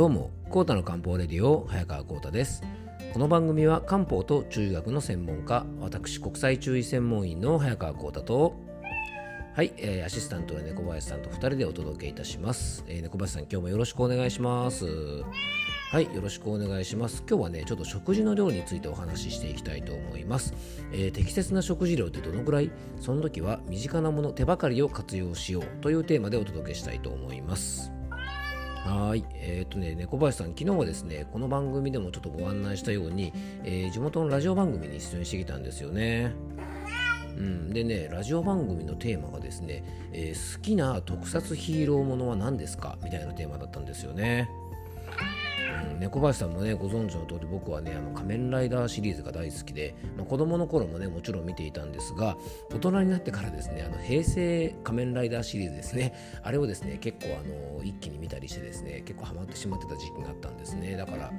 どうもコータの漢方レディオ早川コータです。この番組は漢方と中医学の専門家私国際中医専門医の早川コータとはい、えー、アシスタントの猫林さんと2人でお届けいたします、えー、猫林さん今日もよろしくお願いします。はいよろしくお願いします。今日はねちょっと食事の量についてお話ししていきたいと思います、えー、適切な食事量ってどのくらい？その時は身近なもの手ばかりを活用しようというテーマでお届けしたいと思います。はい。えっ、ー、とね、猫林さん、昨日はですね、この番組でもちょっとご案内したように、えー、地元のラジオ番組に出演してきたんですよね。うん、でね、ラジオ番組のテーマがですね、えー、好きな特撮ヒーローものは何ですか？みたいなテーマだったんですよね。猫林さんもねご存知の通り僕はねあの仮面ライダーシリーズが大好きで、まあ、子供の頃もねもちろん見ていたんですが大人になってからですねあの平成仮面ライダーシリーズですねあれをですね結構あの一気に見たりしてですね結構ハマってしまってた時期があったんですね。だから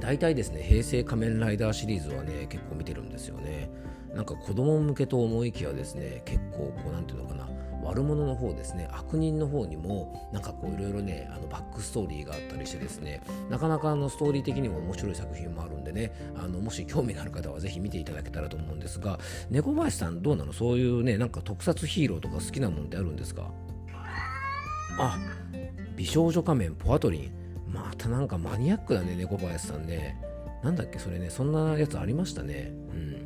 大体ですね平成仮面ライダーシリーズはね結構見てるんですよね。なんか子供向けと思いきやですね結構こうなんていうのかな悪者の方ですね悪人の方にもなんかこういろいろねあのバックストーリーがあったりしてですねなかなかあのストーリー的にも面白い作品もあるんでねあのもし興味がある方はぜひ見ていただけたらと思うんですが猫林さんどうなの？そういうねなんか特撮ヒーローとか好きなものってあるんですか？あ美少女仮面ポアトリン。またなんかマニアックだね猫林さんね。なんだっけそれね。そんなやつありましたね。うん。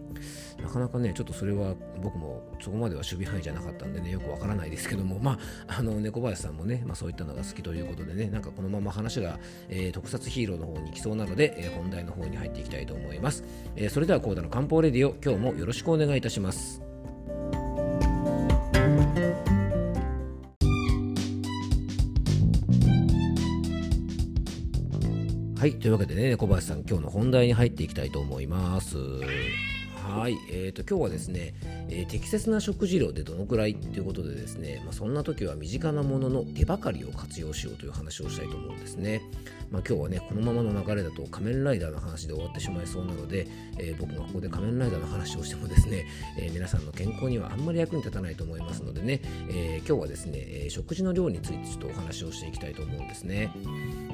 なかなかね、ちょっとそれは僕もそこまでは守備範囲じゃなかったんでね、よくわからないですけども、まあ、あの猫林さんもね、まあ、そういったのが好きということでね、なんかこのまま話が、えー、特撮ヒーローの方に行きそうなので、えー、本題の方に入っていきたいと思います。えー、それでは、コーダの漢方レディオ、今日もよろしくお願いいたします。はい。というわけでね、小林さん、今日の本題に入っていきたいと思います。はい、えーと、今日はですね、え、適切な食事量でどのくらいということでですね、まあ、そんな時は身近なものの手ばかりを活用しようという話をしたいと思うんですね。まあ、今日はね、このままの流れだと仮面ライダーの話で終わってしまいそうなので、えー、僕がここで仮面ライダーの話をしてもですね、えー、皆さんの健康にはあんまり役に立たないと思いますのでね、え今日はですね、え食事の量についてちょっとお話をしていきたいと思うんですね。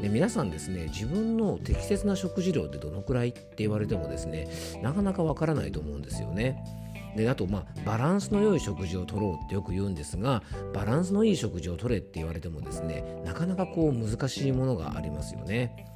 で皆さんですね、自分の適切な食事量ってどのくらいって言われてもですね、なかなかわからないと思うんですよね。であとまあバランスの良い食事をとろうってよく言うんですがバランスのいい食事をとれって言われてもですねなかなかこう難しいものがありますよね。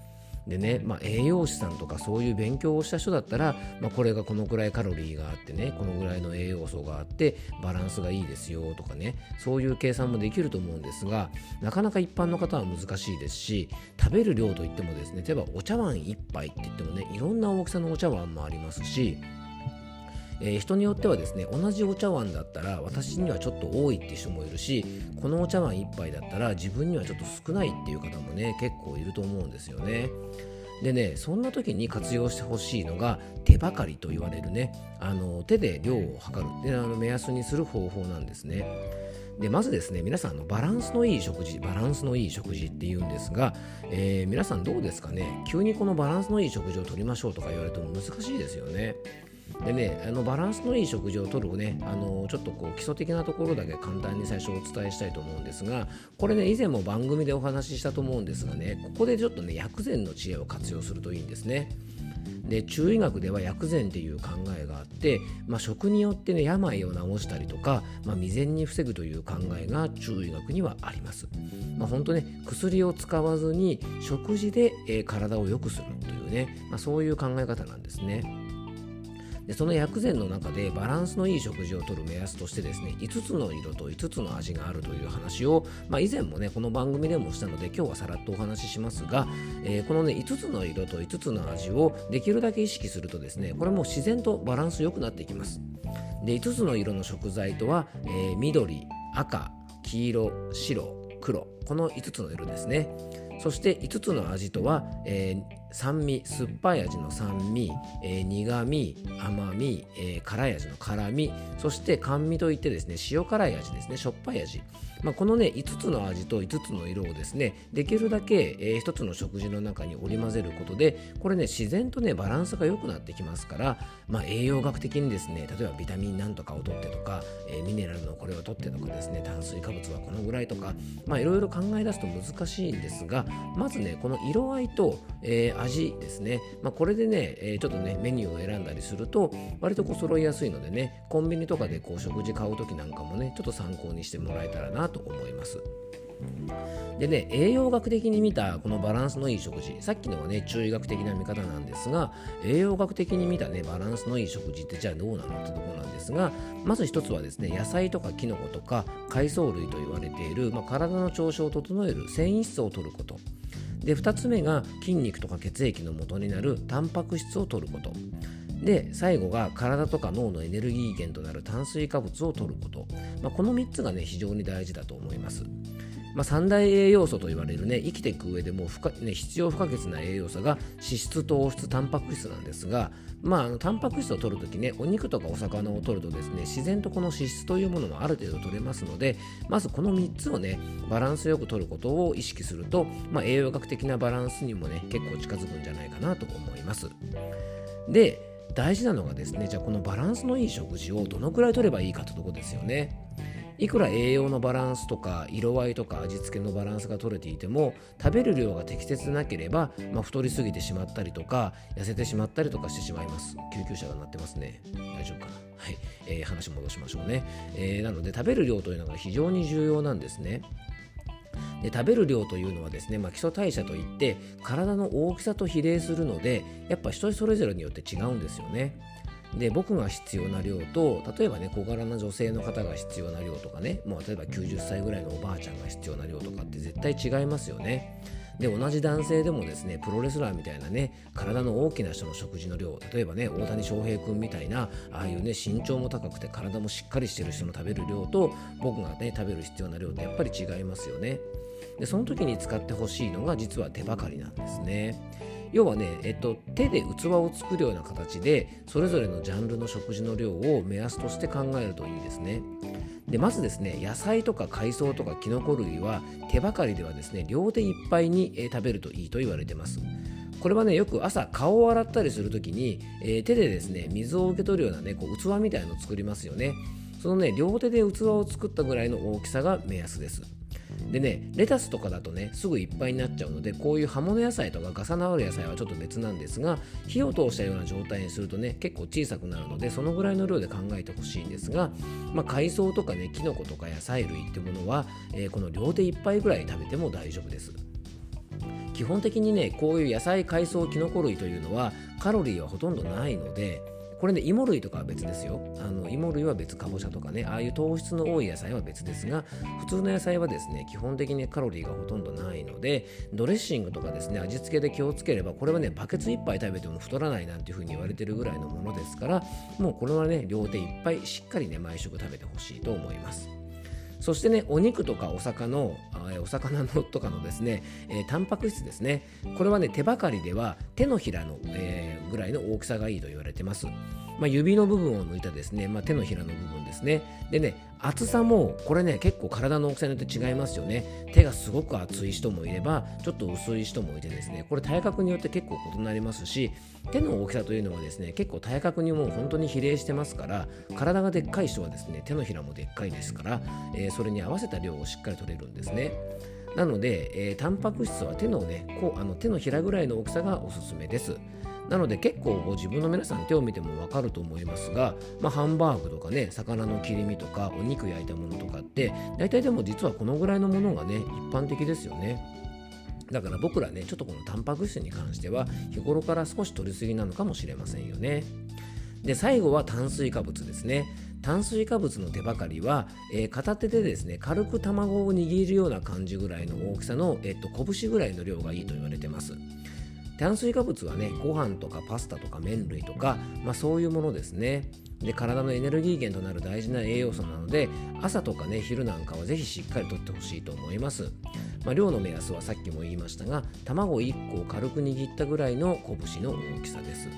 でね、まあ、栄養士さんとかそういう勉強をした人だったら、まあ、これがこのくらいカロリーがあってねこのぐらいの栄養素があってバランスがいいですよとかねそういう計算もできると思うんですがなかなか一般の方は難しいですし食べる量といってもですね例えばお茶碗1杯って言ってもねいろんな大きさのお茶碗もありますしえー、人によってはですね同じお茶碗だったら私にはちょっと多いっていう人もいるしこのお茶碗1杯だったら自分にはちょっと少ないっていう方もね結構いると思うんですよね。でねそんな時に活用してほしいのが手ばかりと言われるねあの手で量を測るであの目安にする方法なんですね。でまずですね皆さんのバランスのいい食事バランスのいい食事っていうんですが、えー、皆さんどうですかね？急にこのバランスのいい食事をとりましょうとか言われても難しいですよね。でね、あのバランスのいい食事をとるね、あのちょっとこう基礎的なところだけ簡単に最初お伝えしたいと思うんですが、これね、以前も番組でお話ししたと思うんですがね、ここでちょっとね、薬膳の知恵を活用するといいんですね。で中医学では薬膳っていう考えがあって、まあ、食によってね病を治したりとか、まあ、未然に防ぐという考えが中医学にはあります。まあ、本当ね薬を使わずに食事で、えー、体を良くするというね、まあ、そういう考え方なんですね。でその薬膳の中でバランスのいい食事をとる目安としてですね5つの色と5つの味があるという話を、まあ、以前もねこの番組でもしたので今日はさらっとお話ししますが、えー、このね5つの色と5つの味をできるだけ意識するとですねこれも自然とバランス良くなっていきます。で5つの色の食材とは、えー、緑赤黄色白黒この5つの色ですね。そして5つの味とは、えー酸味酸っぱい味の酸味、えー、苦味甘み、えー、辛い味の辛みそして甘味といってですね塩辛い味ですねしょっぱい味、まあ、このね5つの味と5つの色をですねできるだけ、えー、1つの食事の中に織り交ぜることでこれね自然とねバランスが良くなってきますから、まあ、栄養学的にですね例えばビタミンなんとかを取ってとか、えー、ミネラルのこれを取ってとかですね炭水化物はこのぐらいとかまあいろいろ考え出すと難しいんですがまずねこの色合いと、えー、味ですね、まあ、これでね、え、ちょっとねメニューを選んだりすると割とこう揃いやすいのでねコンビニとかでこう食事買う時なんかもねちょっと参考にしてもらえたらなと思います。でね栄養学的に見たこのバランスのいい食事さっきのはね中医学的な見方なんですが栄養学的に見たねバランスのいい食事ってじゃあどうなのってとこなんですがまず一つはですね野菜とかキノコとか海藻類と言われている、まあ、体の調子を整える繊維質を摂ることで2つ目が筋肉とか血液の元になるタンパク質を摂ること。で最後が体とか脳のエネルギー源となる炭水化物を摂ること、まあ、この3つがね非常に大事だと思います。まあ、三大栄養素と言われるね生きていく上でも不可、ね、必要不可欠な栄養素が脂質糖質タンパク質なんですが、まあ、あのタンパク質を取るときねお肉とかお魚を取るとですね自然とこの脂質というものもある程度取れますのでまずこの3つをねバランスよく取ることを意識すると、まあ、栄養学的なバランスにもね結構近づくんじゃないかなと思います。で大事なのがですねじゃあこのバランスのいい食事をどのくらい取ればいいかってとこですよね。いくら栄養のバランスとか色合いとか味付けのバランスが取れていても食べる量が適切なければ、まあ、太りすぎてしまったりとか痩せてしまったりとかしてしまいます。救急車が鳴ってますね。大丈夫かな。はい、えー、話戻しましょうね、えー、なので食べる量というのが非常に重要なんですね。で食べる量というのはですね、まあ、基礎代謝といって体の大きさと比例するのでやっぱ人それぞれによって違うんですよね。で僕が必要な量と例えばね小柄な女性の方が必要な量とかねもう例えば90歳ぐらいのおばあちゃんが必要な量とかって絶対違いますよね。で同じ男性でもですねプロレスラーみたいなね体の大きな人の食事の量例えばね大谷翔平君みたいなああいうね身長も高くて体もしっかりしてる人の食べる量と僕がね食べる必要な量ってやっぱり違いますよねでその時に使ってほしいのが実は手ばかりなんですね要はね、えっと、手で器を作るような形でそれぞれのジャンルの食事の量を目安として考えるといいですね。でまずですね野菜とか海藻とかキノコ類は手ばかりではですね両手いっぱいに、食べるといいと言われてます。これはねよく朝顔を洗ったりする時に、えー、手でですね水を受け取るようなねこう器みたいのを作りますよね。そのね両手で器を作ったぐらいの大きさが目安です。でねレタスとかだとねすぐいっぱいになっちゃうのでこういう葉物野菜とかガサナる野菜はちょっと別なんですが火を通したような状態にするとね結構小さくなるのでそのぐらいの量で考えてほしいんですが、まあ、海藻とかねキノコとか野菜類ってものは、えー、この両手1杯ぐらい食べても大丈夫です。基本的にねこういう野菜海藻キノコ類というのはカロリーはほとんどないのでこれね芋類とかは別ですよ。あの芋類は別かぼちゃとかねああいう糖質の多い野菜は別ですが普通の野菜はですね基本的にカロリーがほとんどないのでドレッシングとかですね味付けで気をつければこれはねバケツ1杯食べても太らないなんていうふうに言われてるぐらいのものですからもうこれはね両手いっぱいしっかりね毎食食べてほしいと思います。そしてね、お肉とかお魚の、お魚のとかのですね、えー、タンパク質ですね。これはね、手ばかりでは手のひらの、えー、ぐらいの大きさがいいと言われてます。まあ、指の部分を抜いたですね、まあ、手のひらの部分ですね。でね、厚さもこれね結構体の大きさによって違いますよね。手がすごく厚い人もいればちょっと薄い人もいてですねこれ体格によって結構異なりますし手の大きさというのはですね結構体格にも本当に比例してますから体がでっかい人はですね手のひらもでっかいですから、えー、それに合わせた量をしっかり取れるんですね。なので、えー、タンパク質は手のねこうあの手のひらぐらいの大きさがおすすめです。なので結構ご自分の皆さん手を見てもわかると思いますが、まあ、ハンバーグとかね魚の切り身とかお肉焼いたものとかって大体でも実はこのぐらいのものがね一般的ですよね。だから僕らねちょっとこのタンパク質に関しては日頃から少し取りすぎなのかもしれませんよね。で最後は炭水化物ですね。炭水化物の手ばかりは、えー、片手でですね軽く卵を握るような感じぐらいの大きさの、えっと、拳ぐらいの量がいいと言われてます。炭水化物はねご飯とかパスタとか麺類とか、まあ、そういうものですね。で体のエネルギー源となる大事な栄養素なので朝とかね昼なんかはぜひしっかりとってほしいと思います。まあ、量の目安はさっきも言いましたが卵1個を軽く握ったぐらいの拳の大きさです。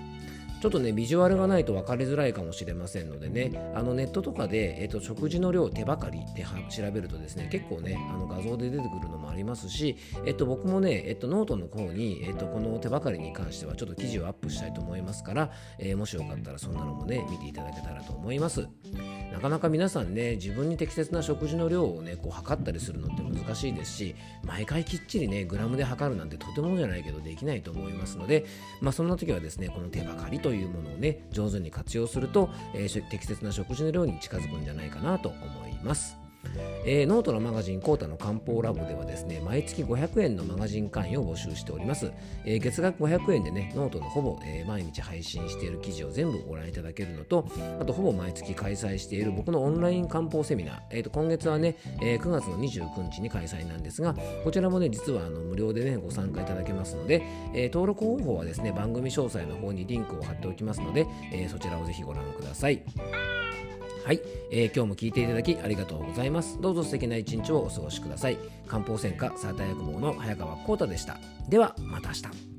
ちょっとねビジュアルがないと分かりづらいかもしれませんのでね。あのネットとかで、えっと、食事の量手ばかりって調べるとですね結構ねあの画像で出てくるのもありますし、えっと、僕もね、えっと、ノートの方に、えっと、この手ばかりに関してはちょっと記事をアップしたいと思いますから、えー、もしよかったらそんなのもね見ていただけたらと思います。なかなか皆さんね自分に適切な食事の量をねこう測ったりするのって難しいですし毎回きっちりねグラムで測るなんてとてもじゃないけどできないと思いますのでまあそんな時はですねこの手ばかりというものをね上手に活用すると、えー、適切な食事の量に近づくんじゃないかなと思います。えー、ノートのマガジンコータの漢方ラボではですね毎月500円のマガジン会員を募集しております、えー、月額500円でねノートのほぼ、えー、毎日配信している記事を全部ご覧いただけるのとあとほぼ毎月開催している僕のオンライン漢方セミナー、えー、と今月はね、えー、9月の29日に開催なんですがこちらもね実はあの無料でねご参加いただけますので、え、登録方法はですね番組詳細の方にリンクを貼っておきますので、え、そちらをぜひご覧ください。はい、えー、今日も聞いていただきありがとうございます。どうぞ素敵な一日をお過ごしください。漢方専科サーター薬房の早川浩太でした。ではまた明日。